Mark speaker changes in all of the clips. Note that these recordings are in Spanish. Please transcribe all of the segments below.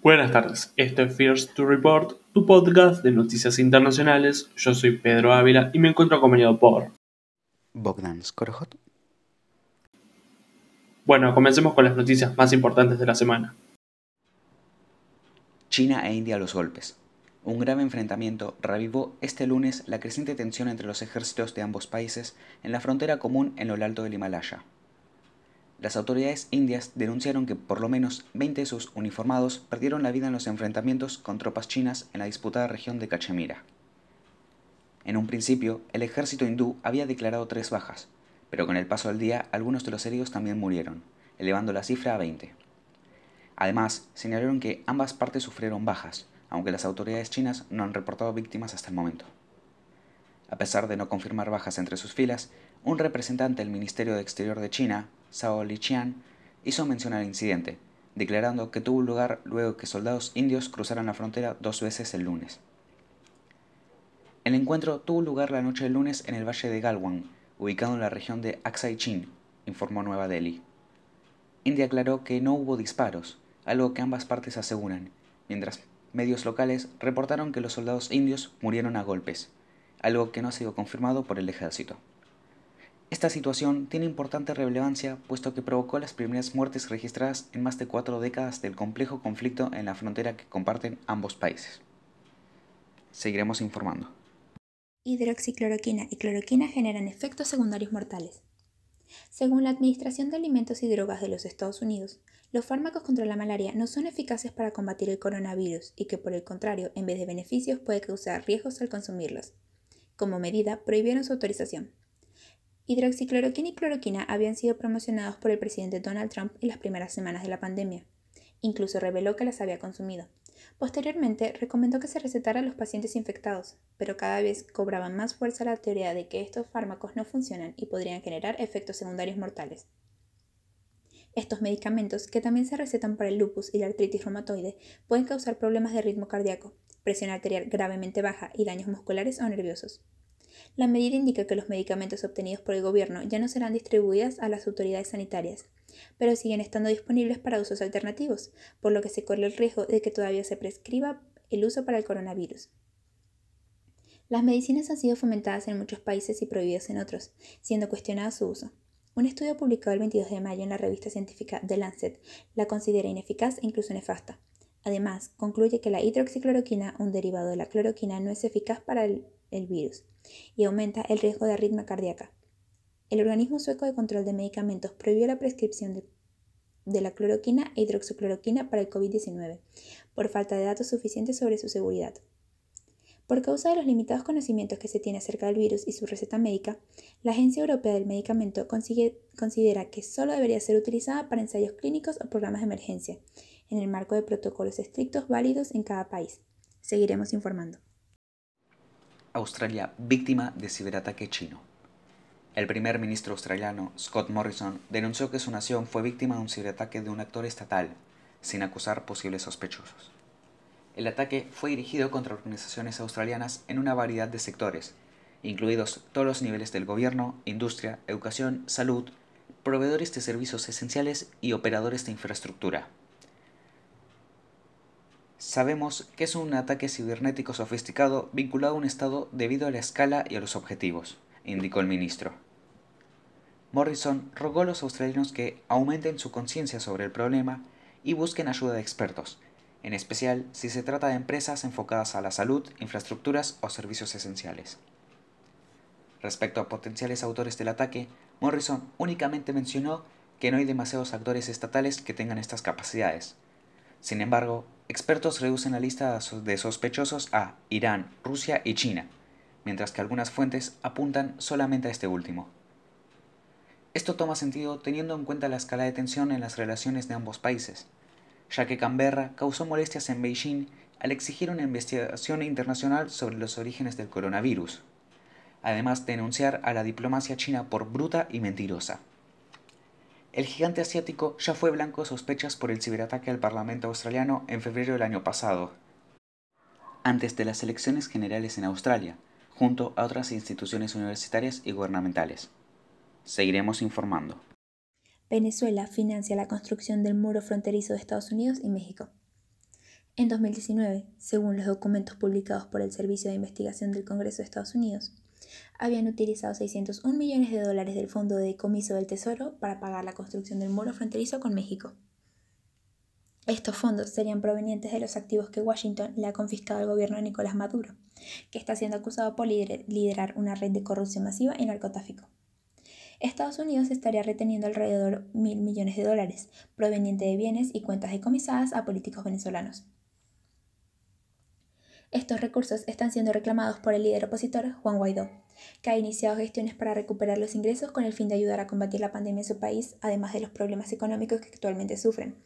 Speaker 1: Buenas tardes, esto es First to Report, tu podcast de noticias internacionales. Yo soy Pedro Ávila y me encuentro acompañado por
Speaker 2: Bogdan Skorojot.
Speaker 1: Bueno, comencemos con las noticias más importantes de la semana.
Speaker 2: China e India a los golpes. Un grave enfrentamiento revivó este lunes la creciente tensión entre los ejércitos de ambos países en la frontera común en lo alto del Himalaya. Las autoridades indias denunciaron que por lo menos 20 de sus uniformados perdieron la vida en los enfrentamientos con tropas chinas en la disputada región de Cachemira. En un principio, el ejército hindú había declarado tres bajas, pero con el paso del día algunos de los heridos también murieron, elevando la cifra a 20. Además, señalaron que ambas partes sufrieron bajas, aunque las autoridades chinas no han reportado víctimas hasta el momento. A pesar de no confirmar bajas entre sus filas, un representante del Ministerio de Exterior de China, Liqian, hizo mención al incidente, declarando que tuvo lugar luego que soldados indios cruzaran la frontera dos veces el lunes. El encuentro tuvo lugar la noche del lunes en el valle de Galwan, ubicado en la región de Aksai Chin, informó Nueva Delhi. India aclaró que no hubo disparos, algo que ambas partes aseguran, mientras medios locales reportaron que los soldados indios murieron a golpes, algo que no ha sido confirmado por el ejército. Esta situación tiene importante relevancia puesto que provocó las primeras muertes registradas en más de cuatro décadas del complejo conflicto en la frontera que comparten ambos países. Seguiremos informando.
Speaker 3: Hidroxicloroquina y cloroquina generan efectos secundarios mortales. Según la Administración de Alimentos y Drogas de los Estados Unidos, los fármacos contra la malaria no son eficaces para combatir el coronavirus y que por el contrario, en vez de beneficios, puede causar riesgos al consumirlos. Como medida, prohibieron su autorización. Hidroxicloroquina y cloroquina habían sido promocionados por el presidente Donald Trump en las primeras semanas de la pandemia. Incluso reveló que las había consumido. Posteriormente, recomendó que se recetara a los pacientes infectados, pero cada vez cobraba más fuerza la teoría de que estos fármacos no funcionan y podrían generar efectos secundarios mortales. Estos medicamentos, que también se recetan para el lupus y la artritis reumatoide, pueden causar problemas de ritmo cardíaco, presión arterial gravemente baja y daños musculares o nerviosos. La medida indica que los medicamentos obtenidos por el gobierno ya no serán distribuidos a las autoridades sanitarias, pero siguen estando disponibles para usos alternativos, por lo que se corre el riesgo de que todavía se prescriba el uso para el coronavirus. Las medicinas han sido fomentadas en muchos países y prohibidas en otros, siendo cuestionado su uso. Un estudio publicado el 22 de mayo en la revista científica The Lancet la considera ineficaz e incluso nefasta. Además, concluye que la hidroxicloroquina, un derivado de la cloroquina, no es eficaz para el virus, y aumenta el riesgo de arritmia cardíaca. El organismo sueco de control de medicamentos prohibió la prescripción de, la cloroquina e hidroxicloroquina para el COVID-19 por falta de datos suficientes sobre su seguridad. Por causa de los limitados conocimientos que se tiene acerca del virus y su receta médica, la Agencia Europea del Medicamento considera que solo debería ser utilizada para ensayos clínicos o programas de emergencia, en el marco de protocolos estrictos válidos en cada país. Seguiremos informando.
Speaker 2: Australia víctima de ciberataque chino. El primer ministro australiano, Scott Morrison, denunció que su nación fue víctima de un ciberataque de un actor estatal, sin acusar posibles sospechosos. El ataque fue dirigido contra organizaciones australianas en una variedad de sectores, incluidos todos los niveles del gobierno, industria, educación, salud, proveedores de servicios esenciales y operadores de infraestructura. Sabemos que es un ataque cibernético sofisticado vinculado a un Estado debido a la escala y a los objetivos, indicó el ministro. Morrison rogó a los australianos que aumenten su conciencia sobre el problema y busquen ayuda de expertos, en especial si se trata de empresas enfocadas a la salud, infraestructuras o servicios esenciales. Respecto a potenciales autores del ataque, Morrison únicamente mencionó que no hay demasiados actores estatales que tengan estas capacidades. Sin embargo, Expertos reducen la lista de sospechosos a Irán, Rusia y China, mientras que algunas fuentes apuntan solamente a este último. Esto toma sentido teniendo en cuenta la escala de tensión en las relaciones de ambos países, ya que Canberra causó molestias en Beijing al exigir una investigación internacional sobre los orígenes del coronavirus, además de denunciar a la diplomacia china por bruta y mentirosa. El gigante asiático ya fue blanco de sospechas por el ciberataque al Parlamento australiano en febrero del año pasado, antes de las elecciones generales en Australia, junto a otras instituciones universitarias y gubernamentales. Seguiremos informando.
Speaker 3: Venezuela financia la construcción del muro fronterizo de Estados Unidos y México. En 2019, según los documentos publicados por el Servicio de Investigación del Congreso de Estados Unidos, habían utilizado 601 millones de dólares del Fondo de Decomiso del Tesoro para pagar la construcción del muro fronterizo con México. Estos fondos serían provenientes de los activos que Washington le ha confiscado al gobierno de Nicolás Maduro, que está siendo acusado por liderar una red de corrupción masiva y narcotráfico. Estados Unidos estaría reteniendo alrededor mil millones de dólares, provenientes de bienes y cuentas decomisadas a políticos venezolanos. Estos recursos están siendo reclamados por el líder opositor Juan Guaidó, que ha iniciado gestiones para recuperar los ingresos con el fin de ayudar a combatir la pandemia en su país, además de los problemas económicos que actualmente sufren.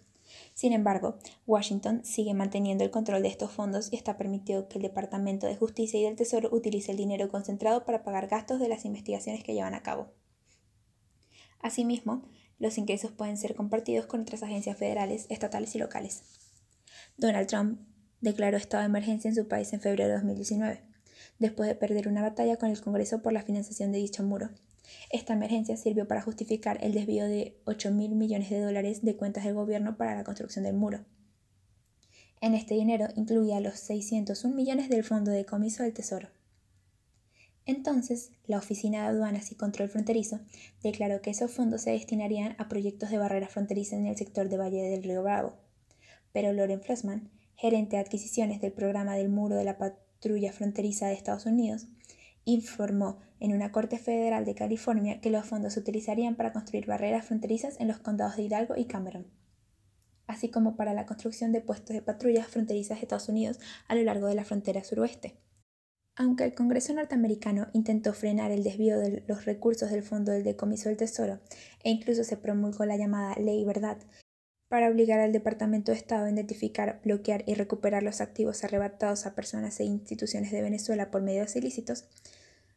Speaker 3: Sin embargo, Washington sigue manteniendo el control de estos fondos y está permitido que el Departamento de Justicia y del Tesoro utilice el dinero concentrado para pagar gastos de las investigaciones que llevan a cabo. Asimismo, los ingresos pueden ser compartidos con otras agencias federales, estatales y locales. Donald Trump declaró estado de emergencia en su país en febrero de 2019, después de perder una batalla con el Congreso por la financiación de dicho muro, esta emergencia sirvió para justificar el desvío de 8 mil millones de dólares de cuentas del gobierno para la construcción del muro. En este dinero incluía los 601 millones del Fondo de Comiso del Tesoro. Entonces, la Oficina de Aduanas y Control Fronterizo declaró que esos fondos se destinarían a proyectos de barreras fronterizas en el sector de Valle del Río Bravo. Pero Loren Flossman, gerente de adquisiciones del programa del muro de la patrulla fronteriza de Estados Unidos, informó en una corte federal de California que los fondos se utilizarían para construir barreras fronterizas en los condados de Hidalgo y Cameron, así como para la construcción de puestos de patrullas fronterizas de Estados Unidos a lo largo de la frontera suroeste. Aunque el Congreso norteamericano intentó frenar el desvío de los recursos del Fondo del Decomiso del Tesoro e incluso se promulgó la llamada Ley Verdad para obligar al Departamento de Estado a identificar, bloquear y recuperar los activos arrebatados a personas e instituciones de Venezuela por medios ilícitos,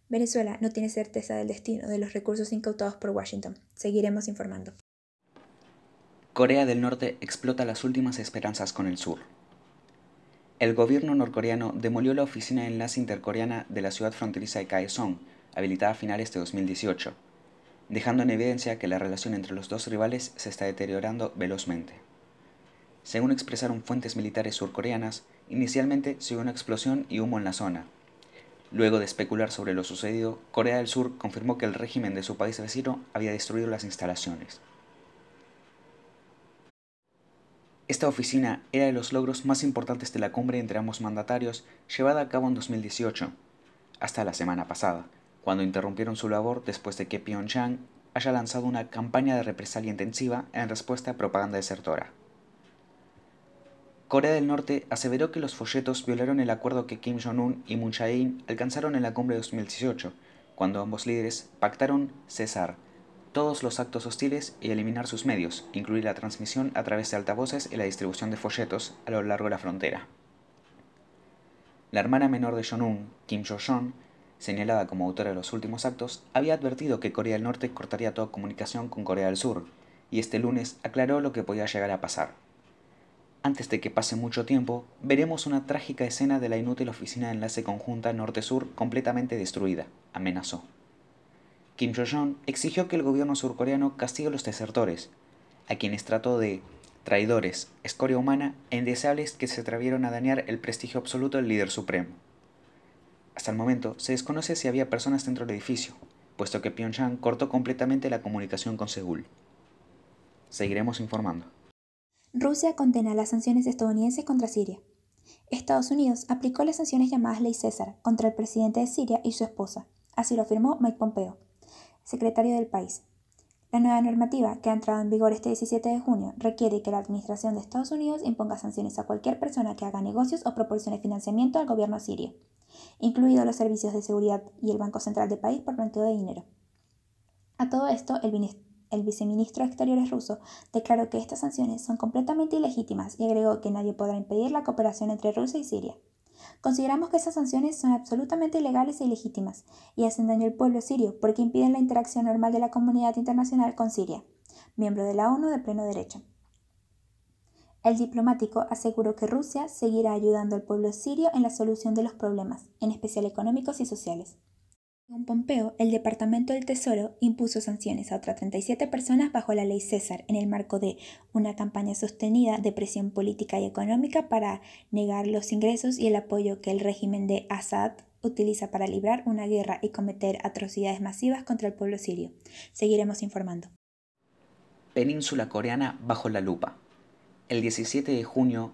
Speaker 3: Venezuela no tiene certeza del destino de los recursos incautados por Washington. Seguiremos informando.
Speaker 2: Corea del Norte explota las últimas esperanzas con el sur. El gobierno norcoreano demolió la oficina de enlace intercoreana de la ciudad fronteriza de Kaesong, habilitada a finales de 2018 dejando en evidencia que la relación entre los dos rivales se está deteriorando velozmente. Según expresaron fuentes militares surcoreanas, inicialmente se una explosión y humo en la zona. Luego de especular sobre lo sucedido, Corea del Sur confirmó que el régimen de su país vecino había destruido las instalaciones. Esta oficina era de los logros más importantes de la cumbre entre ambos mandatarios llevada a cabo en 2018, hasta la semana pasada, cuando interrumpieron su labor después de que Pyongyang haya lanzado una campaña de represalia intensiva en respuesta a propaganda desertora. Corea del Norte aseveró que los folletos violaron el acuerdo que Kim Jong-un y Moon Jae-in alcanzaron en la cumbre de 2018, cuando ambos líderes pactaron cesar todos los actos hostiles y eliminar sus medios, incluir la transmisión a través de altavoces y la distribución de folletos a lo largo de la frontera. La hermana menor de Jong-un, Kim Jo-yeon, señalada como autora de los últimos actos, había advertido que Corea del Norte cortaría toda comunicación con Corea del Sur, y este lunes aclaró lo que podía llegar a pasar. Antes de que pase mucho tiempo, veremos una trágica escena de la inútil oficina de enlace conjunta Norte-Sur completamente destruida, amenazó. Kim Jong-un exigió que el gobierno surcoreano castigue a los desertores, a quienes trató de traidores, escoria humana e indeseables que se atrevieron a dañar el prestigio absoluto del líder supremo. Hasta el momento, se desconoce si había personas dentro del edificio, puesto que Pyongyang cortó completamente la comunicación con Seúl. Seguiremos informando.
Speaker 3: Rusia condena las sanciones estadounidenses contra Siria. Estados Unidos aplicó las sanciones llamadas Ley César contra el presidente de Siria y su esposa. Así lo afirmó Mike Pompeo, secretario del país. La nueva normativa, que ha entrado en vigor este 17 de junio, requiere que la Administración de Estados Unidos imponga sanciones a cualquier persona que haga negocios o proporcione financiamiento al gobierno sirio incluidos los servicios de seguridad y el Banco Central del país por blanqueo de dinero. A todo esto, el, el viceministro de Exteriores ruso declaró que estas sanciones son completamente ilegítimas y agregó que nadie podrá impedir la cooperación entre Rusia y Siria. Consideramos que esas sanciones son absolutamente ilegales e ilegítimas y hacen daño al pueblo sirio porque impiden la interacción normal de la comunidad internacional con Siria, miembro de la ONU de pleno derecho. El diplomático aseguró que Rusia seguirá ayudando al pueblo sirio en la solución de los problemas, en especial económicos y sociales. Según Pompeo, el Departamento del Tesoro impuso sanciones a otras 37 personas bajo la ley César en el marco de una campaña sostenida de presión política y económica para negar los ingresos y el apoyo que el régimen de Assad utiliza para librar una guerra y cometer atrocidades masivas contra el pueblo sirio. Seguiremos informando.
Speaker 2: Península coreana bajo la lupa. El 17 de junio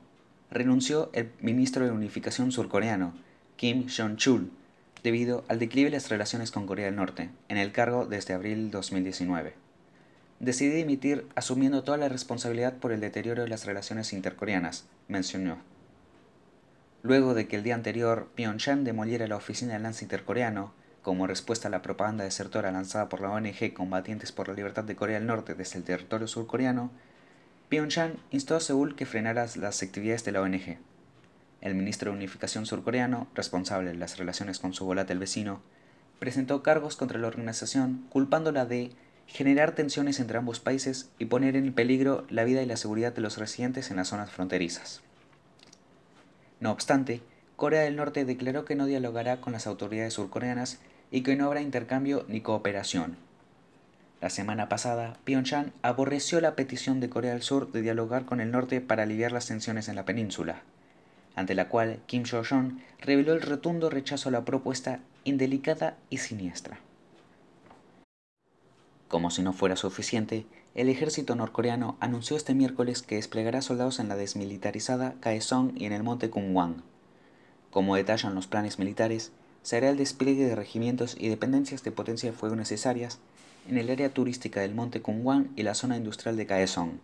Speaker 2: renunció el ministro de Unificación surcoreano, Kim Jong-chul, debido al declive de las relaciones con Corea del Norte, en el cargo desde abril 2019. Decidí dimitir asumiendo toda la responsabilidad por el deterioro de las relaciones intercoreanas, mencionó. Luego de que el día anterior Pyongyang demoliera la oficina de lance intercoreano, como respuesta a la propaganda desertora lanzada por la ONG Combatientes por la Libertad de Corea del Norte desde el territorio surcoreano, Pyongyang instó a Seúl que frenara las actividades de la ONG. El ministro de Unificación surcoreano, responsable de las relaciones con su volátil vecino, presentó cargos contra la organización culpándola de generar tensiones entre ambos países y poner en peligro la vida y la seguridad de los residentes en las zonas fronterizas. No obstante, Corea del Norte declaró que no dialogará con las autoridades surcoreanas y que no habrá intercambio ni cooperación. La semana pasada, Pyongyang aborreció la petición de Corea del Sur de dialogar con el norte para aliviar las tensiones en la península, ante la cual Kim Jong-un reveló el rotundo rechazo a la propuesta indelicada y siniestra. Como si no fuera suficiente, el ejército norcoreano anunció este miércoles que desplegará soldados en la desmilitarizada Kaesong y en el monte Kungwan. Como detallan los planes militares, se hará el despliegue de regimientos y dependencias de potencia de fuego necesarias en el área turística del monte Kungwan y la zona industrial de Kaesong.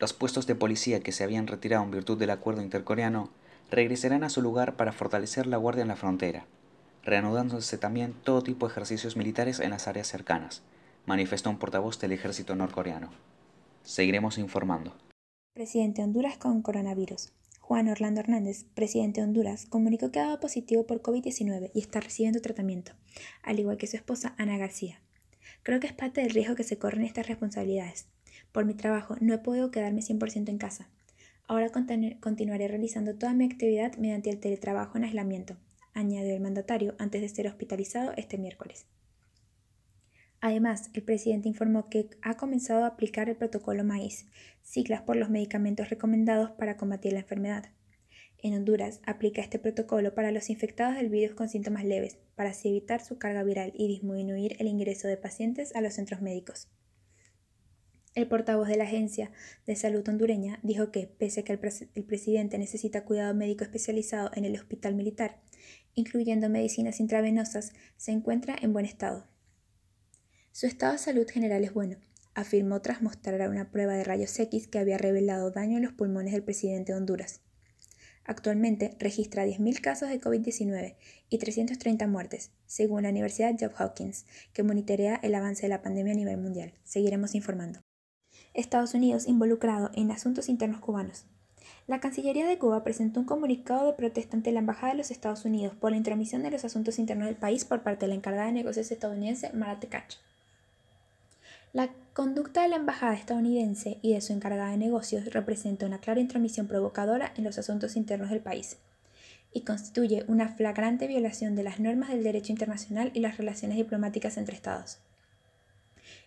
Speaker 2: Los puestos de policía que se habían retirado en virtud del acuerdo intercoreano regresarán a su lugar para fortalecer la guardia en la frontera, reanudándose también todo tipo de ejercicios militares en las áreas cercanas, manifestó un portavoz del ejército norcoreano. Seguiremos informando.
Speaker 3: Presidente de Honduras con coronavirus. Juan Orlando Hernández, presidente de Honduras, comunicó que ha dado positivo por COVID-19 y está recibiendo tratamiento, al igual que su esposa Ana García. Creo que es parte del riesgo que se corren estas responsabilidades. Por mi trabajo no he podido quedarme 100% en casa. Ahora continuaré realizando toda mi actividad mediante el teletrabajo en aislamiento, añadió el mandatario antes de ser hospitalizado este miércoles. Además, el presidente informó que ha comenzado a aplicar el protocolo MAIS, siglas por los medicamentos recomendados para combatir la enfermedad. En Honduras aplica este protocolo para los infectados del virus con síntomas leves, para así evitar su carga viral y disminuir el ingreso de pacientes a los centros médicos. El portavoz de la Agencia de Salud hondureña dijo que, pese a que el, presidente necesita cuidado médico especializado en el hospital militar, incluyendo medicinas intravenosas, se encuentra en buen estado. Su estado de salud general es bueno, afirmó tras mostrar una prueba de rayos X que había revelado daño en los pulmones del presidente de Honduras. Actualmente registra 10.000 casos de COVID-19 y 330 muertes, según la Universidad Johns Hopkins, que monitorea el avance de la pandemia a nivel mundial. Seguiremos informando. Estados Unidos involucrado en asuntos internos cubanos. La Cancillería de Cuba presentó un comunicado de protesta ante la Embajada de los Estados Unidos por la intromisión de los asuntos internos del país por parte de la encargada de negocios estadounidense Mara Tekach. La conducta de la embajada estadounidense y de su encargada de negocios representa una clara intromisión provocadora en los asuntos internos del país y constituye una flagrante violación de las normas del derecho internacional y las relaciones diplomáticas entre Estados.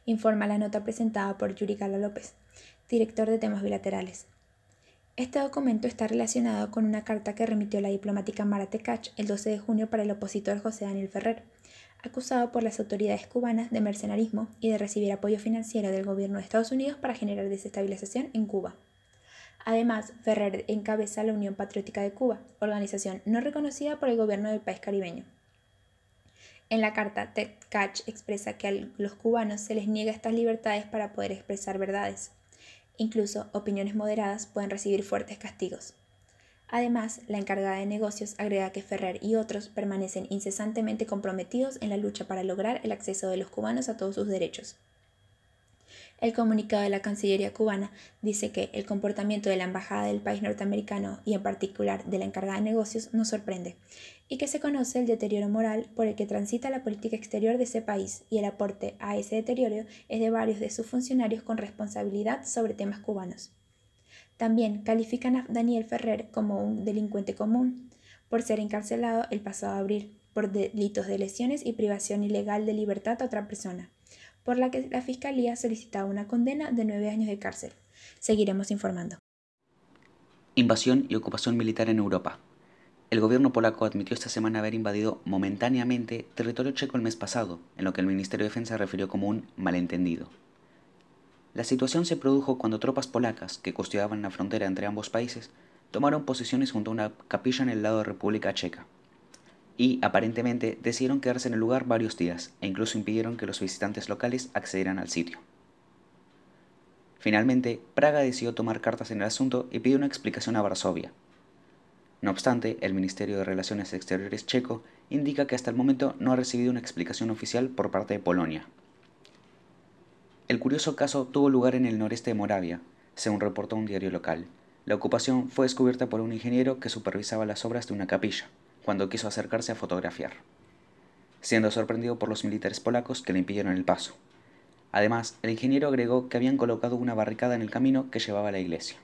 Speaker 3: Informa la nota presentada por Yuri Gala López, director de temas bilaterales. Este documento está relacionado con una carta que remitió la diplomática Mara Tekach el 12 de junio para el opositor José Daniel Ferrer, acusado por las autoridades cubanas de mercenarismo y de recibir apoyo financiero del gobierno de Estados Unidos para generar desestabilización en Cuba. Además, Ferrer encabeza la Unión Patriótica de Cuba, organización no reconocida por el gobierno del país caribeño. En la carta, Ted Catch expresa que a los cubanos se les niega estas libertades para poder expresar verdades. Incluso opiniones moderadas pueden recibir fuertes castigos. Además, la encargada de negocios agrega que Ferrer y otros permanecen incesantemente comprometidos en la lucha para lograr el acceso de los cubanos a todos sus derechos. El comunicado de la Cancillería cubana dice que el comportamiento de la embajada del país norteamericano y en particular de la encargada de negocios nos sorprende y que se conoce el deterioro moral por el que transita la política exterior de ese país y el aporte a ese deterioro es de varios de sus funcionarios con responsabilidad sobre temas cubanos. También califican a Daniel Ferrer como un delincuente común por ser encarcelado el pasado abril por delitos de lesiones y privación ilegal de libertad a otra persona, por la que la Fiscalía solicitaba una condena de nueve años de cárcel. Seguiremos informando.
Speaker 2: Invasión y ocupación militar en Europa. El gobierno polaco admitió esta semana haber invadido momentáneamente territorio checo el mes pasado, en lo que el Ministerio de Defensa refirió como un malentendido. La situación se produjo cuando tropas polacas que custodiaban la frontera entre ambos países tomaron posiciones junto a una capilla en el lado de República Checa. Y, aparentemente, decidieron quedarse en el lugar varios días e incluso impidieron que los visitantes locales accedieran al sitio. Finalmente, Praga decidió tomar cartas en el asunto y pidió una explicación a Varsovia, no obstante, el Ministerio de Relaciones Exteriores checo indica que hasta el momento no ha recibido una explicación oficial por parte de Polonia. El curioso caso tuvo lugar en el noreste de Moravia, según reportó un diario local. La ocupación fue descubierta por un ingeniero que supervisaba las obras de una capilla, cuando quiso acercarse a fotografiar, siendo sorprendido por los militares polacos que le impidieron el paso. Además, el ingeniero agregó que habían colocado una barricada en el camino que llevaba a la iglesia.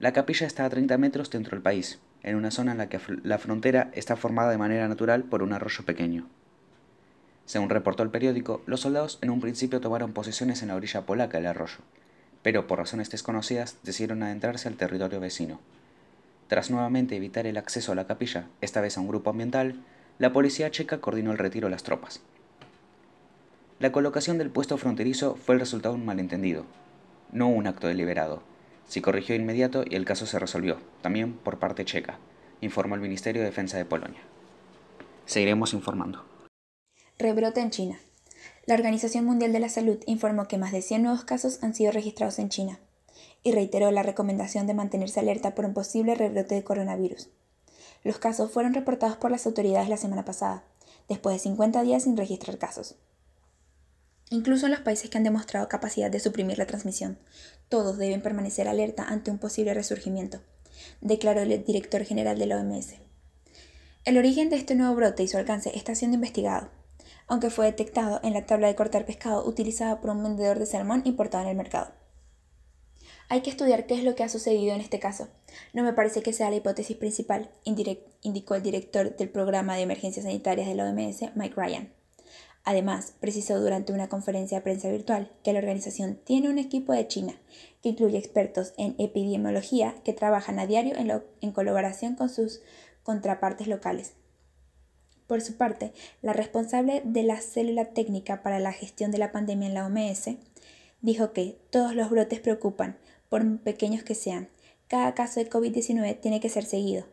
Speaker 2: La capilla está a 30 metros dentro del país, en una zona en la que la frontera está formada de manera natural por un arroyo pequeño. Según reportó el periódico, los soldados en un principio tomaron posiciones en la orilla polaca del arroyo, pero por razones desconocidas decidieron adentrarse al territorio vecino. Tras nuevamente evitar el acceso a la capilla, esta vez a un grupo ambiental, la policía checa coordinó el retiro de las tropas. La colocación del puesto fronterizo fue el resultado de un malentendido, no un acto deliberado, se corrigió inmediato y el caso se resolvió, también por parte checa, informó el Ministerio de Defensa de Polonia. Seguiremos informando.
Speaker 3: Rebrote en China. La Organización Mundial de la Salud informó que más de 100 nuevos casos han sido registrados en China y reiteró la recomendación de mantenerse alerta por un posible rebrote de coronavirus. Los casos fueron reportados por las autoridades la semana pasada, después de 50 días sin registrar casos. Incluso en los países que han demostrado capacidad de suprimir la transmisión, todos deben permanecer alerta ante un posible resurgimiento, declaró el director general de la OMS. El origen de este nuevo brote y su alcance está siendo investigado, aunque fue detectado en la tabla de cortar pescado utilizada por un vendedor de salmón importado en el mercado. Hay que estudiar qué es lo que ha sucedido en este caso. No me parece que sea la hipótesis principal, indicó el director del programa de emergencias sanitarias de la OMS, Mike Ryan. Además, precisó durante una conferencia de prensa virtual que la organización tiene un equipo de China que incluye expertos en epidemiología que trabajan a diario en, colaboración con sus contrapartes locales. Por su parte, la responsable de la célula técnica para la gestión de la pandemia en la OMS dijo que todos los brotes preocupan, por pequeños que sean. Cada caso de COVID-19 tiene que ser seguido.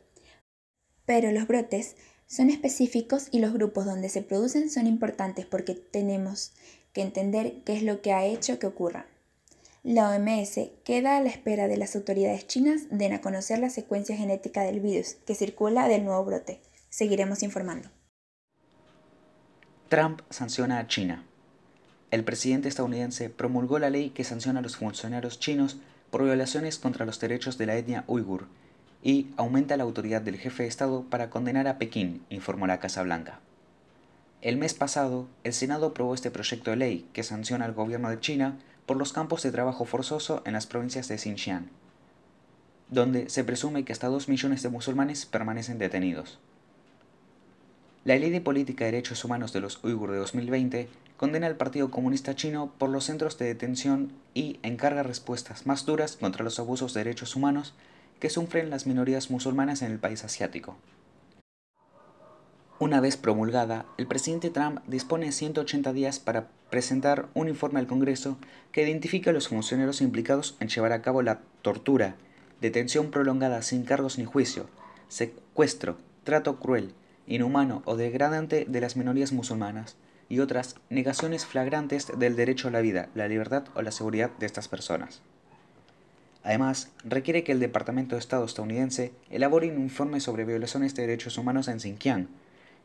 Speaker 3: Pero los brotes son específicos y los grupos donde se producen son importantes porque tenemos que entender qué es lo que ha hecho que ocurra. La OMS queda a la espera de las autoridades chinas den a conocer la secuencia genética del virus que circula del nuevo brote. Seguiremos informando.
Speaker 2: Trump sanciona a China. El presidente estadounidense promulgó la ley que sanciona a los funcionarios chinos por violaciones contra los derechos de la etnia uigur y aumenta la autoridad del jefe de Estado para condenar a Pekín, informó la Casa Blanca. El mes pasado, el Senado aprobó este proyecto de ley que sanciona al gobierno de China por los campos de trabajo forzoso en las provincias de Xinjiang, donde se presume que hasta dos millones de musulmanes permanecen detenidos. La Ley de Política de Derechos Humanos de los Uigur de 2020 condena al Partido Comunista Chino por los centros de detención y encarga respuestas más duras contra los abusos de derechos humanos que sufren las minorías musulmanas en el país asiático. Una vez promulgada, el presidente Trump dispone de 180 días para presentar un informe al Congreso que identifique a los funcionarios implicados en llevar a cabo la tortura, detención prolongada sin cargos ni juicio, secuestro, trato cruel, inhumano o degradante de las minorías musulmanas y otras negaciones flagrantes del derecho a la vida, la libertad o la seguridad de estas personas. Además, requiere que el Departamento de Estado estadounidense elabore un informe sobre violaciones de derechos humanos en Xinjiang,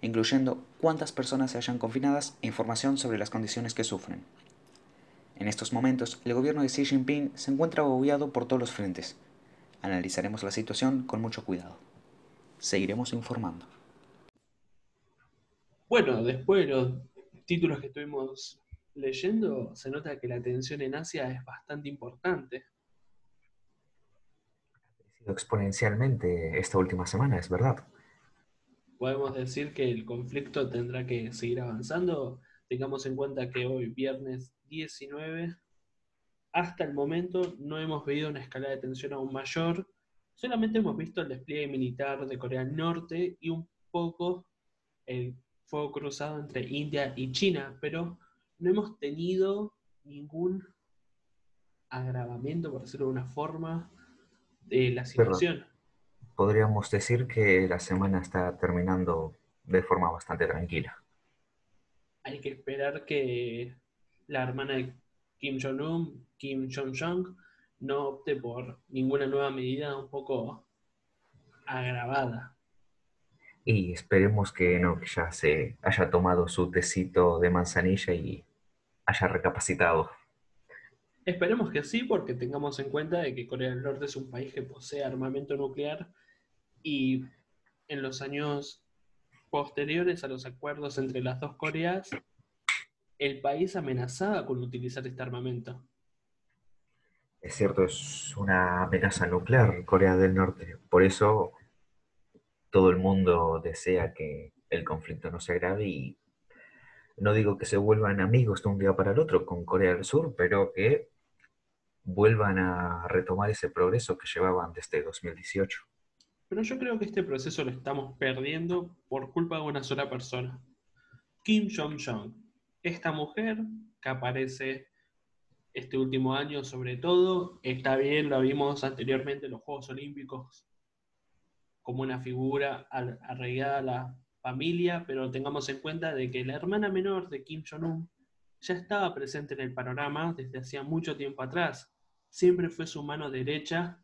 Speaker 2: incluyendo cuántas personas se hallan confinadas e información sobre las condiciones que sufren. En estos momentos, el gobierno de Xi Jinping se encuentra agobiado por todos los frentes. Analizaremos la situación con mucho cuidado. Seguiremos informando.
Speaker 1: Bueno, después de los títulos que estuvimos leyendo, se nota que la tensión en Asia es bastante importante
Speaker 2: exponencialmente esta última semana, es verdad.
Speaker 1: podemos decir que el conflicto tendrá que seguir avanzando. Tengamos en cuenta que hoy, viernes 19, hasta el momento no hemos visto una escala de tensión aún mayor. Solamente hemos visto el despliegue militar de Corea del Norte y un poco el fuego cruzado entre India y China, pero no hemos tenido ningún agravamiento, por decirlo de una forma, de la situación.
Speaker 2: podríamos decir que la semana está terminando de forma bastante tranquila.
Speaker 1: Hay que esperar que la hermana de Kim Jong-un, Kim Jong-jong, no opte por ninguna nueva medida un poco agravada.
Speaker 2: Y esperemos que no, que ya se haya tomado su tecito de manzanilla y haya recapacitado.
Speaker 1: Esperemos que sí, porque tengamos en cuenta de que Corea del Norte es un país que posee armamento nuclear y en los años posteriores a los acuerdos entre las dos Coreas, el país amenazaba con utilizar este armamento.
Speaker 2: Es cierto, es una amenaza nuclear Corea del Norte. Por eso todo el mundo desea que el conflicto no se agrave y no digo que se vuelvan amigos de un día para el otro con Corea del Sur, pero que vuelvan a retomar ese progreso que llevaban desde 2018.
Speaker 1: Pero yo creo que este proceso lo estamos perdiendo por culpa de una sola persona, Kim Jong-un. Esta mujer que aparece este último año sobre todo, está bien, lo vimos anteriormente en los Juegos Olímpicos como una figura arraigada a la familia, pero tengamos en cuenta de que la hermana menor de Kim Jong-un ya estaba presente en el panorama desde hacía mucho tiempo atrás. Siempre fue su mano derecha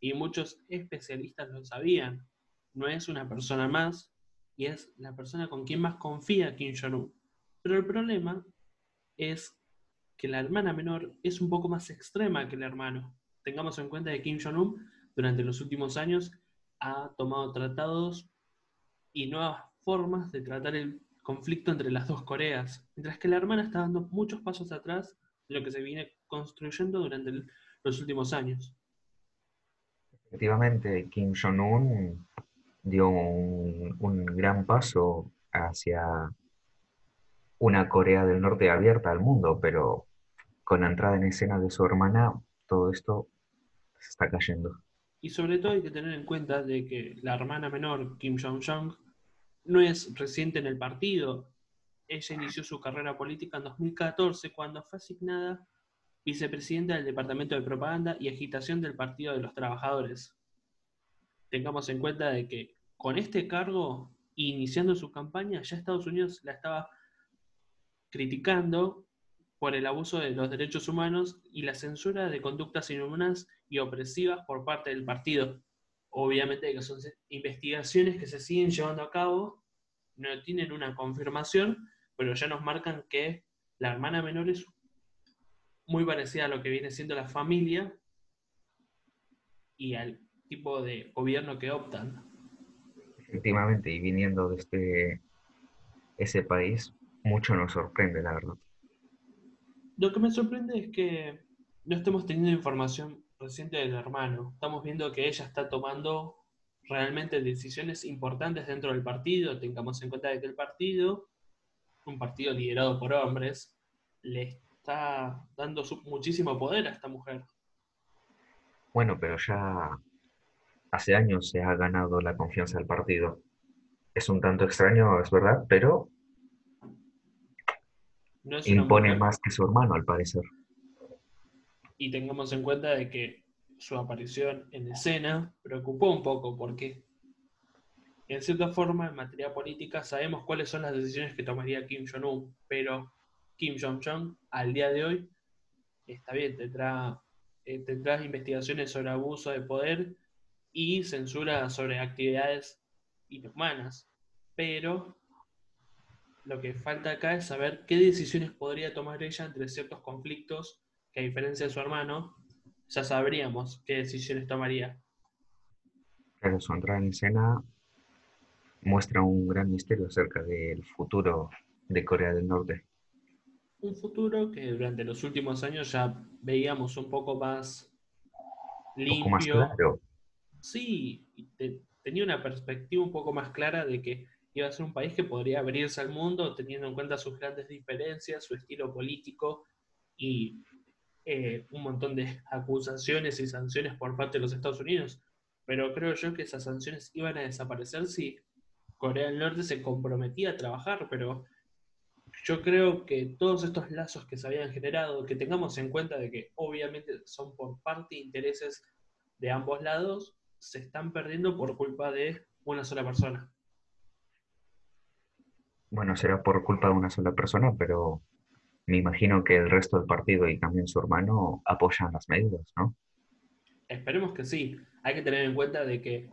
Speaker 1: y muchos especialistas lo sabían. No es una persona más y es la persona con quien más confía Kim Jong-un. Pero el problema es que la hermana menor es un poco más extrema que el hermano. Tengamos en cuenta que Kim Jong-un durante los últimos años ha tomado tratados y nuevas formas de tratar el conflicto entre las dos Coreas, mientras que la hermana está dando muchos pasos atrás de lo que se viene construyendo durante los últimos años.
Speaker 2: Efectivamente, Kim Jong-un dio un, gran paso hacia una Corea del Norte abierta al mundo, pero con la entrada en escena de su hermana, todo esto se está cayendo.
Speaker 1: Y sobre todo hay que tener en cuenta de que la hermana menor, Kim Jong-jong, no es reciente en el partido. Ella inició su carrera política en 2014 cuando fue asignada vicepresidenta del Departamento de Propaganda y Agitación del Partido de los Trabajadores. Tengamos en cuenta de que con este cargo, iniciando su campaña, ya Estados Unidos la estaba criticando por el abuso de los derechos humanos y la censura de conductas inhumanas y opresivas por parte del partido. Obviamente que son investigaciones que se siguen llevando a cabo, no tienen una confirmación, pero ya nos marcan que la hermana menor es muy parecida a lo que viene siendo la familia y al tipo de gobierno que optan.
Speaker 2: Efectivamente, y viniendo desde ese país, mucho nos sorprende, la verdad.
Speaker 1: Lo que me sorprende es que no estemos teniendo información reciente del hermano. Estamos viendo que ella está tomando realmente decisiones importantes dentro del partido. Tengamos en cuenta que el partido, un partido liderado por hombres, le está dando muchísimo poder a esta mujer.
Speaker 2: Bueno, pero ya hace años se ha ganado la confianza del partido. Es un tanto extraño, es verdad, pero impone más que su hermano, al parecer.
Speaker 1: Y tengamos en cuenta de que su aparición en escena preocupó un poco porque, en cierta forma, en materia política sabemos cuáles son las decisiones que tomaría Kim Jong-un, pero Kim Jong-un al día de hoy está bien, tendrá, eh, tendrá investigaciones sobre abuso de poder y censura sobre actividades inhumanas, pero lo que falta acá es saber qué decisiones podría tomar ella entre ciertos conflictos que a diferencia de su hermano, ya sabríamos qué decisiones tomaría.
Speaker 2: Claro, su entrada en escena muestra un gran misterio acerca del futuro de Corea del Norte.
Speaker 1: Un futuro que durante los últimos años ya veíamos un poco más limpio. Un poco más claro. Sí, tenía una perspectiva un poco más clara de que iba a ser un país que podría abrirse al mundo teniendo en cuenta sus grandes diferencias, su estilo político y eh, un montón de acusaciones y sanciones por parte de los Estados Unidos. Pero creo yo que esas sanciones iban a desaparecer si Corea del Norte se comprometía a trabajar, pero yo creo que todos estos lazos que se habían generado, que tengamos en cuenta de que obviamente son por parte de intereses de ambos lados, se están perdiendo por culpa de una sola persona.
Speaker 2: Bueno, será por culpa de una sola persona, pero me imagino que el resto del partido y también su hermano apoyan las medidas, ¿no?
Speaker 1: Esperemos que sí. Hay que tener en cuenta de que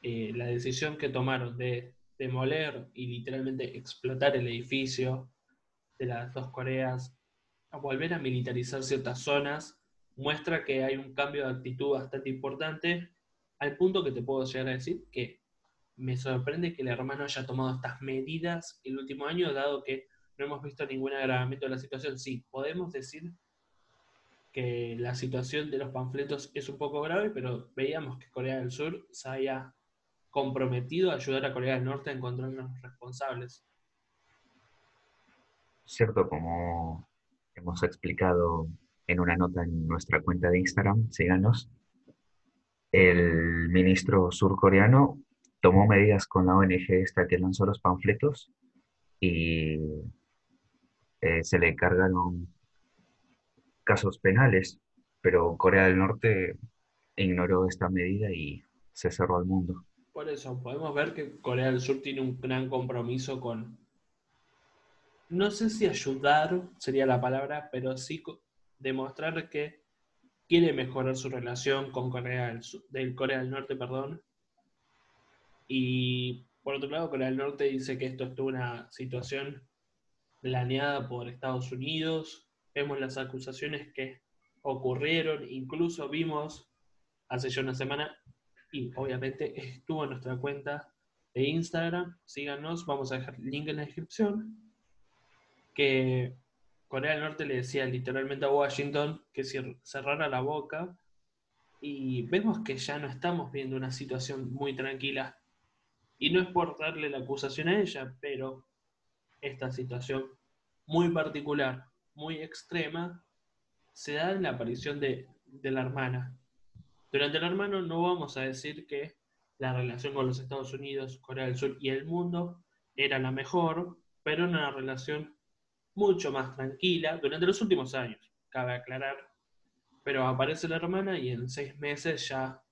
Speaker 1: eh, la decisión que tomaron de demoler y literalmente explotar el edificio de las dos Coreas, a volver a militarizar ciertas zonas, muestra que hay un cambio de actitud bastante importante, al punto que te puedo llegar a decir que me sorprende que el hermano haya tomado estas medidas el último año, dado que no hemos visto ningún agravamiento de la situación. Sí, podemos decir que la situación de los panfletos es un poco grave, pero veíamos que Corea del Sur se había comprometido a ayudar a Corea del Norte a encontrar los responsables.
Speaker 2: Cierto, como hemos explicado en una nota en nuestra cuenta de Instagram, síganos, el ministro surcoreano tomó medidas con la ONG esta que lanzó los panfletos y eh, se le cargaron casos penales, pero Corea del Norte ignoró esta medida y se cerró al mundo.
Speaker 1: Por eso, podemos ver que Corea del Sur tiene un gran compromiso con, no sé si ayudar sería la palabra, pero sí demostrar que quiere mejorar su relación con Corea del, del Corea del Norte, perdón. Y por otro lado, Corea del Norte dice que esto es una situación planeada por Estados Unidos. Vemos las acusaciones que ocurrieron, incluso vimos hace ya una semana y obviamente estuvo en nuestra cuenta de Instagram. Síganos, vamos a dejar el link en la descripción. Que Corea del Norte le decía literalmente a Washington que cerrara la boca. Y vemos que ya no estamos viendo una situación muy tranquila. Y no es por darle la acusación a ella, pero esta situación muy particular, muy extrema, se da en la aparición de, la hermana, durante el hermano no vamos a decir que la relación con los Estados Unidos, Corea del Sur y el mundo era la mejor, pero una relación mucho más tranquila durante los últimos años, cabe aclarar. Pero aparece la hermana y en seis meses ya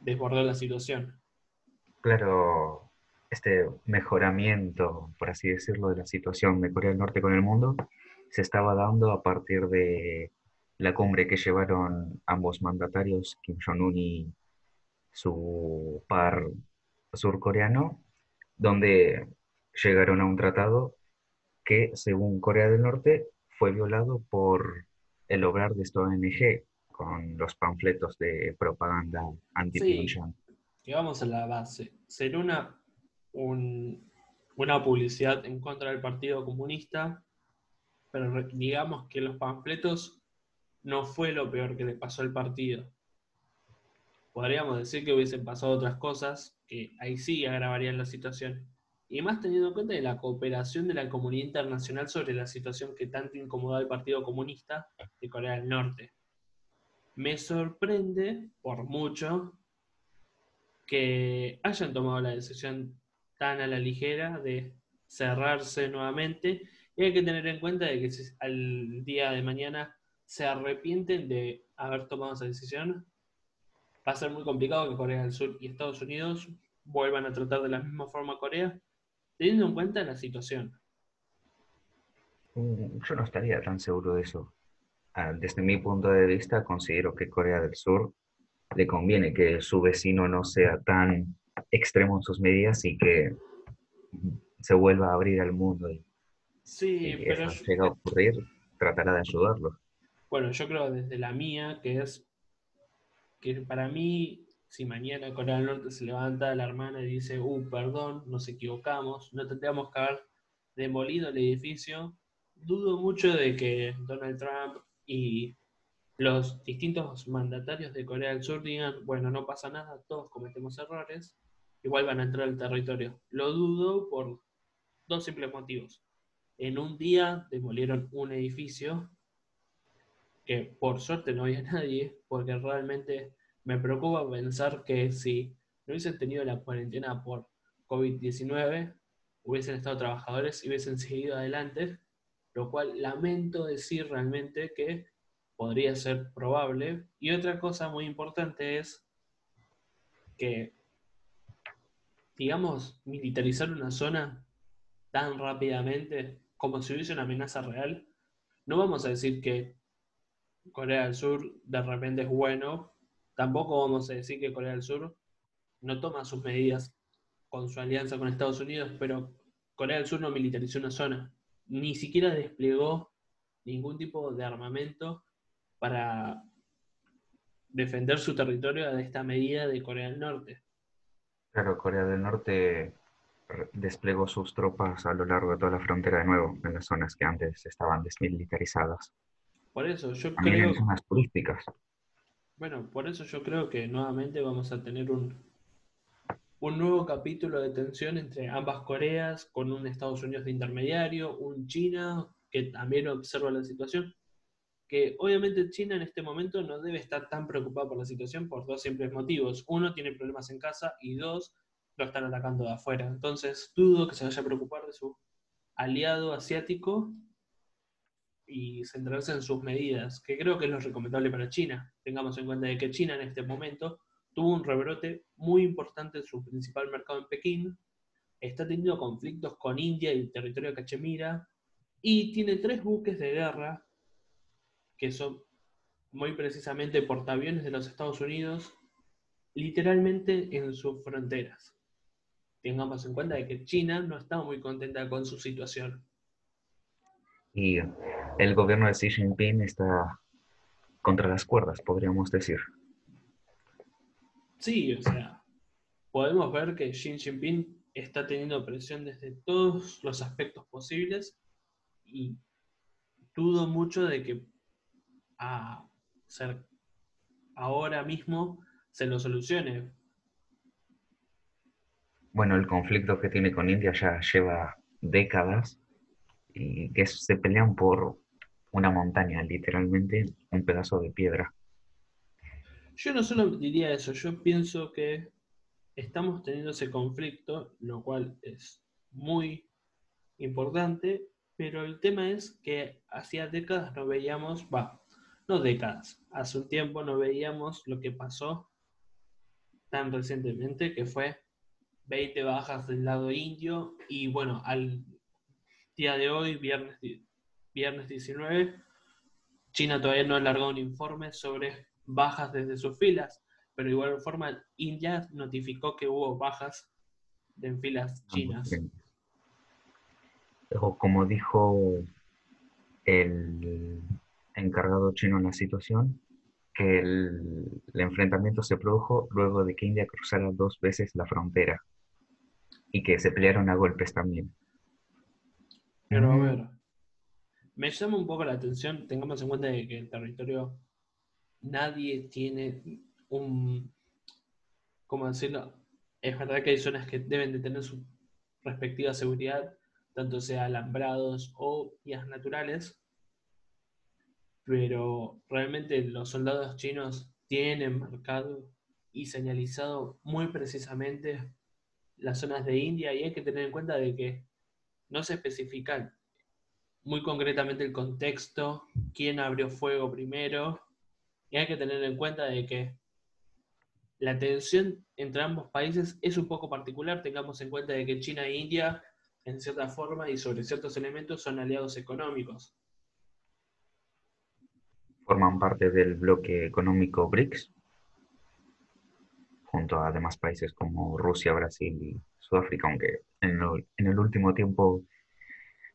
Speaker 1: desbordó la situación.
Speaker 2: Claro, este mejoramiento, por así decirlo, de la situación de Corea del Norte con el mundo se estaba dando a partir de la cumbre que llevaron ambos mandatarios, Kim Jong-un y su par surcoreano, donde llegaron a un tratado que, según Corea del Norte, fue violado por el obrar de esta ONG con los panfletos de propaganda anti
Speaker 1: sí, Llegamos a la base. Ser una, una publicidad en contra del Partido Comunista, pero digamos que los panfletos no fue lo peor que le pasó al partido. Podríamos decir que hubiesen pasado otras cosas que ahí sí agravarían la situación. Y más teniendo en cuenta de la cooperación de la comunidad internacional sobre la situación que tanto incomodó al Partido Comunista de Corea del Norte. Me sorprende, por mucho, que hayan tomado la decisión tan a la ligera de cerrarse nuevamente. Y hay que tener en cuenta de que al día de mañana se arrepienten de haber tomado esa decisión, va a ser muy complicado que Corea del Sur y Estados Unidos vuelvan a tratar de la misma forma a Corea, teniendo en cuenta la situación.
Speaker 2: Mm, yo no estaría tan seguro de eso. Ah, desde mi punto de vista, considero que Corea del Sur le conviene que su vecino no sea tan extremo en sus medidas y que se vuelva a abrir al mundo. Y,
Speaker 1: sí, pero...
Speaker 2: llega a ocurrir, tratará de ayudarlo.
Speaker 1: Bueno, yo creo desde la mía, que es que para mí, si mañana Corea del Norte se levanta la hermana y dice, uh, perdón, nos equivocamos, no tendríamos que haber demolido el edificio, dudo mucho de que Donald Trump y los distintos mandatarios de Corea del Sur digan, bueno, no pasa nada, todos cometemos errores, igual van a entrar al territorio. Lo dudo por dos simples motivos. En un día demolieron un edificio que por suerte no había nadie, porque realmente me preocupa pensar que si no hubiesen tenido la cuarentena por COVID-19, hubiesen estado trabajadores y hubiesen seguido adelante, lo cual lamento decir realmente que podría ser probable. Y otra cosa muy importante es que, digamos, militarizar una zona tan rápidamente como si hubiese una amenaza real, no vamos a decir que Corea del Sur de repente es bueno, tampoco vamos a decir que Corea del Sur no toma sus medidas con su alianza con Estados Unidos, pero Corea del Sur no militarizó una zona, ni siquiera desplegó ningún tipo de armamento para defender su territorio de esta medida de Corea del Norte.
Speaker 2: Claro, Corea del Norte desplegó sus tropas a lo largo de toda la frontera de nuevo, en las zonas que antes estaban desmilitarizadas.
Speaker 1: Por eso yo creo...
Speaker 2: En zonas turísticas.
Speaker 1: Bueno, por eso yo creo que nuevamente vamos a tener un, un nuevo capítulo de tensión entre ambas Coreas, con un Estados Unidos de intermediario, un China que también observa la situación, que obviamente China en este momento no debe estar tan preocupado por la situación por dos simples motivos. Uno, tiene problemas en casa y dos, lo están atacando de afuera. Entonces, dudo que se vaya a preocupar de su aliado asiático y centrarse en sus medidas, que creo que es lo recomendable para China. Tengamos en cuenta de que China en este momento tuvo un rebrote muy importante en su principal mercado en Pekín, está teniendo conflictos con India y el territorio de Cachemira, y tiene tres buques de guerra que son muy precisamente portaaviones de los Estados Unidos, literalmente en sus fronteras. Tengamos en cuenta de que China no está muy contenta con su situación.
Speaker 2: Y el gobierno de Xi Jinping está contra las cuerdas, podríamos decir.
Speaker 1: Sí, o sea, podemos ver que Xi Jinping está teniendo presión desde todos los aspectos posibles y dudo mucho de que a ser ahora mismo se lo solucione.
Speaker 2: Bueno, el conflicto que tiene con India ya lleva décadas y que se pelean por una montaña, literalmente un pedazo de piedra.
Speaker 1: Yo no solo diría eso, yo pienso que estamos teniendo ese conflicto, lo cual es muy importante, pero el tema es que hacía décadas no veíamos, va, no décadas, hace un tiempo no veíamos lo que pasó tan recientemente, que fue 20 bajas del lado indio y bueno, al día de hoy, viernes, viernes 19, China todavía no ha alargado un informe sobre bajas desde sus filas, pero de igual forma India notificó que hubo bajas en filas ah, chinas.
Speaker 2: Como dijo el encargado chino en la situación, que el, enfrentamiento se produjo luego de que India cruzara dos veces la frontera y que se pelearon a golpes también.
Speaker 1: Pero a ver, me llama un poco la atención, tengamos en cuenta que el territorio, nadie tiene un, ¿cómo decirlo? Es verdad que hay zonas que deben de tener su respectiva seguridad, tanto sea alambrados o vías naturales, pero realmente los soldados chinos tienen marcado y señalizado muy precisamente las zonas de India y hay que tener en cuenta de que no se especifican muy concretamente el contexto, quién abrió fuego primero y hay que tener en cuenta de que la tensión entre ambos países es un poco particular, tengamos en cuenta de que China e India en cierta forma y sobre ciertos elementos son aliados económicos
Speaker 2: forman parte del bloque económico BRICS, junto a demás países como Rusia, Brasil y Sudáfrica, aunque en, el último tiempo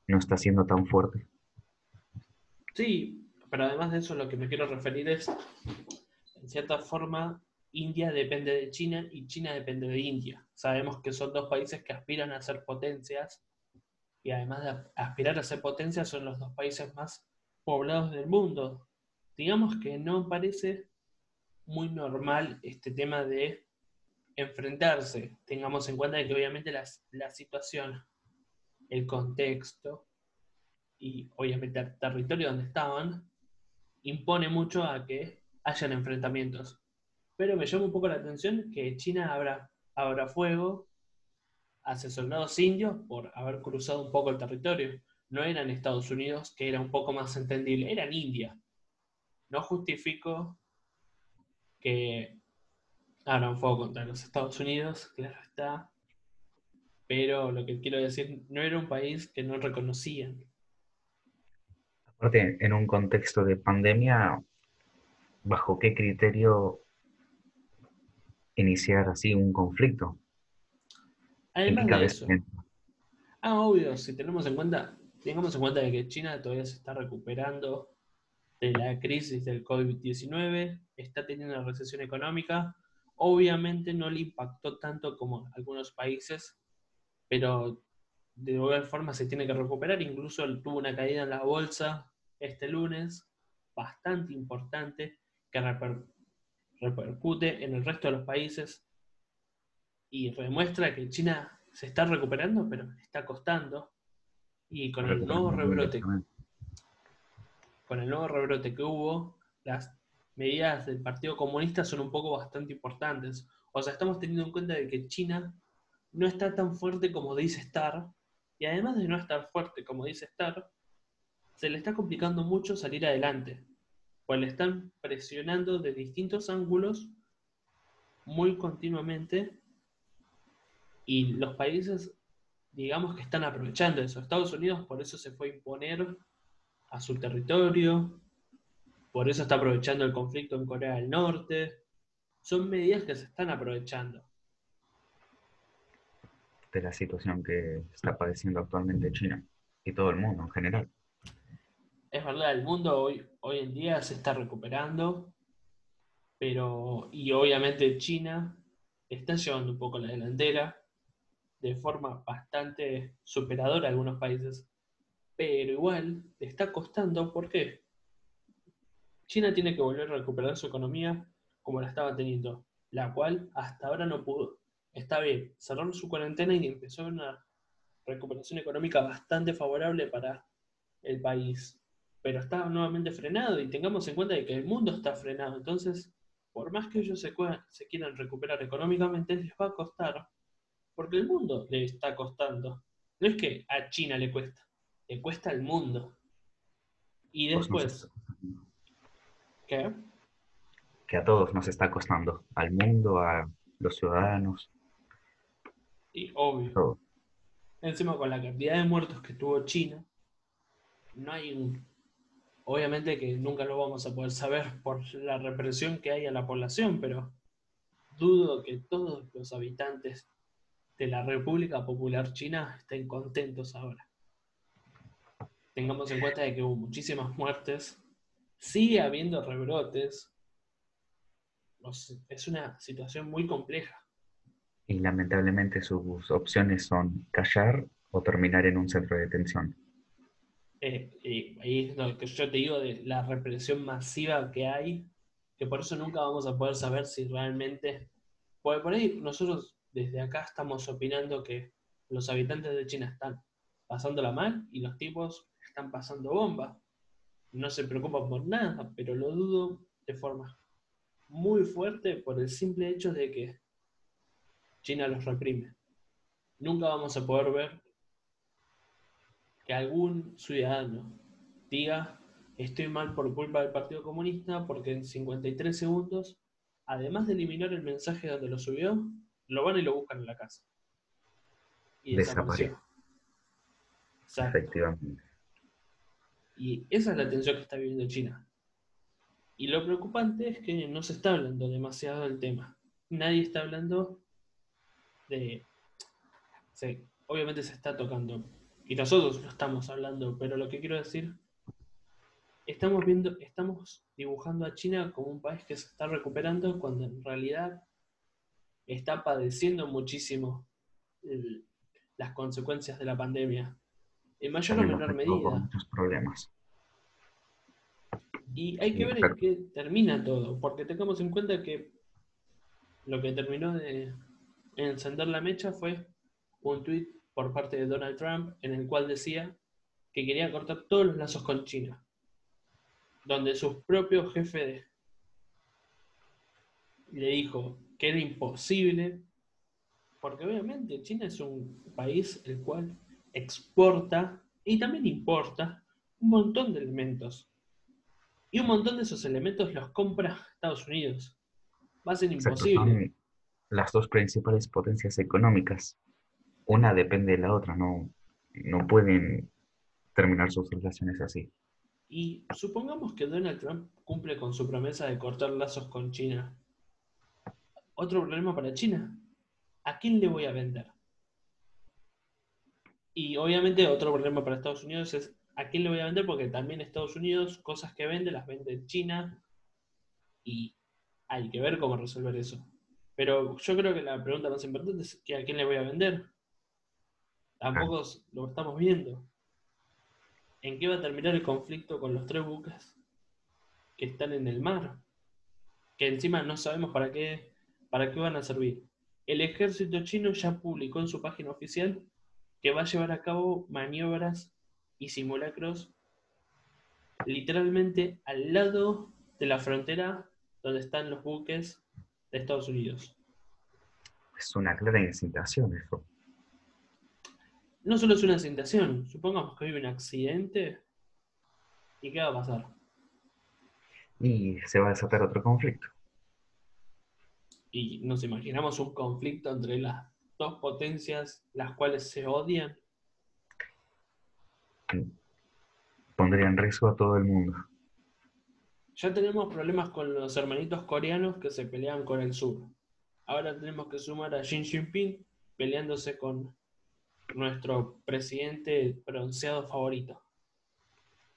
Speaker 2: no está siendo tan fuerte.
Speaker 1: Sí, pero además de eso lo que me quiero referir es, en cierta forma, India depende de China y China depende de India. Sabemos que son dos países que aspiran a ser potencias y además de aspirar a ser potencias son los dos países más poblados del mundo digamos que no parece muy normal este tema de enfrentarse. Tengamos en cuenta que obviamente la situación, el contexto y obviamente el territorio donde estaban, impone mucho a que hayan enfrentamientos. Pero me llama un poco la atención que China abra, abra fuego hacia soldados indios por haber cruzado un poco el territorio. No eran Estados Unidos, que era un poco más entendible, eran India. No justifico que abran fuego contra los Estados Unidos, claro está. Pero lo que quiero decir, no era un país que no reconocían.
Speaker 2: Aparte, en un contexto de pandemia, ¿bajo qué criterio iniciar así un conflicto?
Speaker 1: Además de eso. Ah, obvio, si tenemos en cuenta, tengamos en cuenta de que China todavía se está recuperando de la crisis del COVID-19, está teniendo una recesión económica, obviamente no le impactó tanto como algunos países, pero de igual forma se tiene que recuperar, incluso tuvo una caída en la bolsa este lunes bastante importante que repercute en el resto de los países y demuestra que China se está recuperando, pero está costando. Y con el nuevo rebrote, con el nuevo rebrote que hubo, las medidas del Partido Comunista son un poco bastante importantes. O sea, estamos teniendo en cuenta de que China no está tan fuerte como dice estar, y además de no estar fuerte como dice estar, se le está complicando mucho salir adelante, pues le están presionando de distintos ángulos muy continuamente y los países, digamos que están aprovechando eso. Estados Unidos por eso se fue a imponer a su territorio, por eso está aprovechando el conflicto en Corea del Norte. Son medidas que se están aprovechando.
Speaker 2: De la situación que está padeciendo actualmente China y todo el mundo en general.
Speaker 1: Es verdad, el mundo hoy, hoy en día se está recuperando, pero, y obviamente China está llevando un poco la delantera de forma bastante superadora a algunos países, pero igual le está costando, ¿por qué? China tiene que volver a recuperar su economía como la estaba teniendo, la cual hasta ahora no pudo. Está bien, cerraron su cuarentena y empezó una recuperación económica bastante favorable para el país, pero está nuevamente frenado y tengamos en cuenta de que el mundo está frenado, entonces, por más que ellos se quieran recuperar económicamente, les va a costar porque el mundo le está costando. No es que a China le cuesta, le cuesta al mundo. Y después... ¿Qué?
Speaker 2: Que a todos nos está costando, al mundo, a los ciudadanos.
Speaker 1: Y obvio. Encima con la cantidad de muertos que tuvo China, no hay un... Obviamente que nunca lo vamos a poder saber por la represión que hay a la población, pero dudo que todos los habitantes de la República Popular China estén contentos ahora. Tengamos en cuenta de que hubo muchísimas muertes, sigue habiendo rebrotes, es una situación muy compleja.
Speaker 2: Y lamentablemente sus opciones son callar o terminar en un centro de detención.
Speaker 1: Eh, y ahí es lo que yo te digo de la represión masiva que hay, que por eso nunca vamos a poder saber si realmente... Porque por ahí nosotros desde acá estamos opinando que los habitantes de China están pasándola mal y los tipos están pasando bomba. No se preocupan por nada, pero lo dudo de forma muy fuerte por el simple hecho de que China los reprime. Nunca vamos a poder ver que algún ciudadano diga estoy mal por culpa del Partido Comunista porque en 53 segundos, además de eliminar el mensaje donde lo subió, lo van y lo buscan en la casa.
Speaker 2: Y desapareció. Efectivamente.
Speaker 1: Y esa es la tensión que está viviendo China. Y lo preocupante es que no se está hablando demasiado del tema. Nadie está hablando de... obviamente se está tocando. Y nosotros lo estamos hablando, pero lo que quiero decir, estamos viendo, estamos dibujando a China como un país que se está recuperando cuando en realidad está padeciendo muchísimo las consecuencias de la pandemia, en mayor o menor medida.
Speaker 2: Muchos problemas.
Speaker 1: Y hay que ver en qué termina todo, porque tengamos en cuenta que lo que terminó de encender la mecha fue un tweet por parte de Donald Trump en el cual decía que quería cortar todos los lazos con China, donde su propio jefe le dijo que era imposible, porque obviamente China es un país el cual exporta y también importa un montón de elementos. Y un montón de esos elementos los compra Estados Unidos. Va a ser imposible.
Speaker 2: las dos principales potencias económicas. Una depende de la otra, no, no pueden terminar sus relaciones así.
Speaker 1: Y supongamos que Donald Trump cumple con su promesa de cortar lazos con China. Otro problema para China. ¿A quién le voy a vender? Y obviamente otro problema para Estados Unidos es ¿a quién le voy a vender? Porque también Estados Unidos, cosas que vende, las vende en China y hay que ver cómo resolver eso. Pero yo creo que la pregunta más importante es ¿a quién le voy a vender? Tampoco lo estamos viendo. ¿En qué va a terminar el conflicto con los tres buques que están en el mar? Que encima no sabemos para qué, para qué van a servir. El ejército chino ya publicó en su página oficial que va a llevar a cabo maniobras y simulacros literalmente al lado de la frontera donde están los buques de Estados Unidos.
Speaker 2: Es una clara incitación eso.
Speaker 1: No solo es una incitación, supongamos que hay un accidente y ¿qué va a pasar?
Speaker 2: Y se va a desatar otro conflicto.
Speaker 1: Y nos imaginamos un conflicto entre las dos potencias, las cuales se odian.
Speaker 2: Pondría en riesgo a todo el mundo.
Speaker 1: Ya tenemos problemas con los hermanitos coreanos que se pelean con el sur. Ahora tenemos que sumar a Xi Jinping peleándose con nuestro presidente bronceado favorito.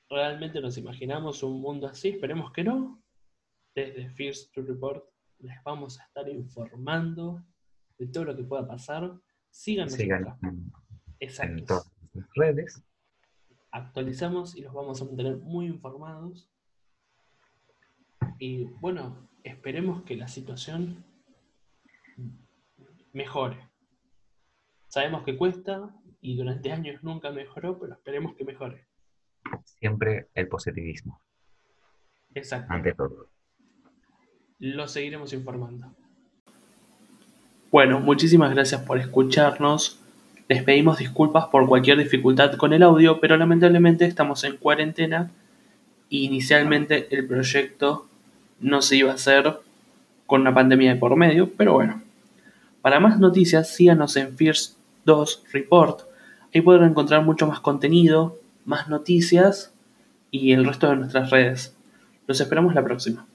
Speaker 1: ¿Realmente nos imaginamos un mundo así? Esperemos que no. Desde First to Report les vamos a estar informando de todo lo que pueda pasar. Síganos
Speaker 2: Sigan en todas las redes.
Speaker 1: Actualizamos y los vamos a mantener muy informados. Y bueno, esperemos que la situación mejore. Sabemos que cuesta y durante años nunca mejoró, pero esperemos que mejore.
Speaker 2: Siempre el positivismo.
Speaker 1: Exacto.
Speaker 2: Ante todo.
Speaker 1: Lo seguiremos informando. Bueno, muchísimas gracias por escucharnos. Les pedimos disculpas por cualquier dificultad con el audio, pero lamentablemente estamos en cuarentena y inicialmente el proyecto no se iba a hacer con una pandemia de por medio, pero bueno. Para más noticias, síganos en First 2 Report. Ahí podrán encontrar mucho más contenido, más noticias y el resto de nuestras redes. Los esperamos la próxima.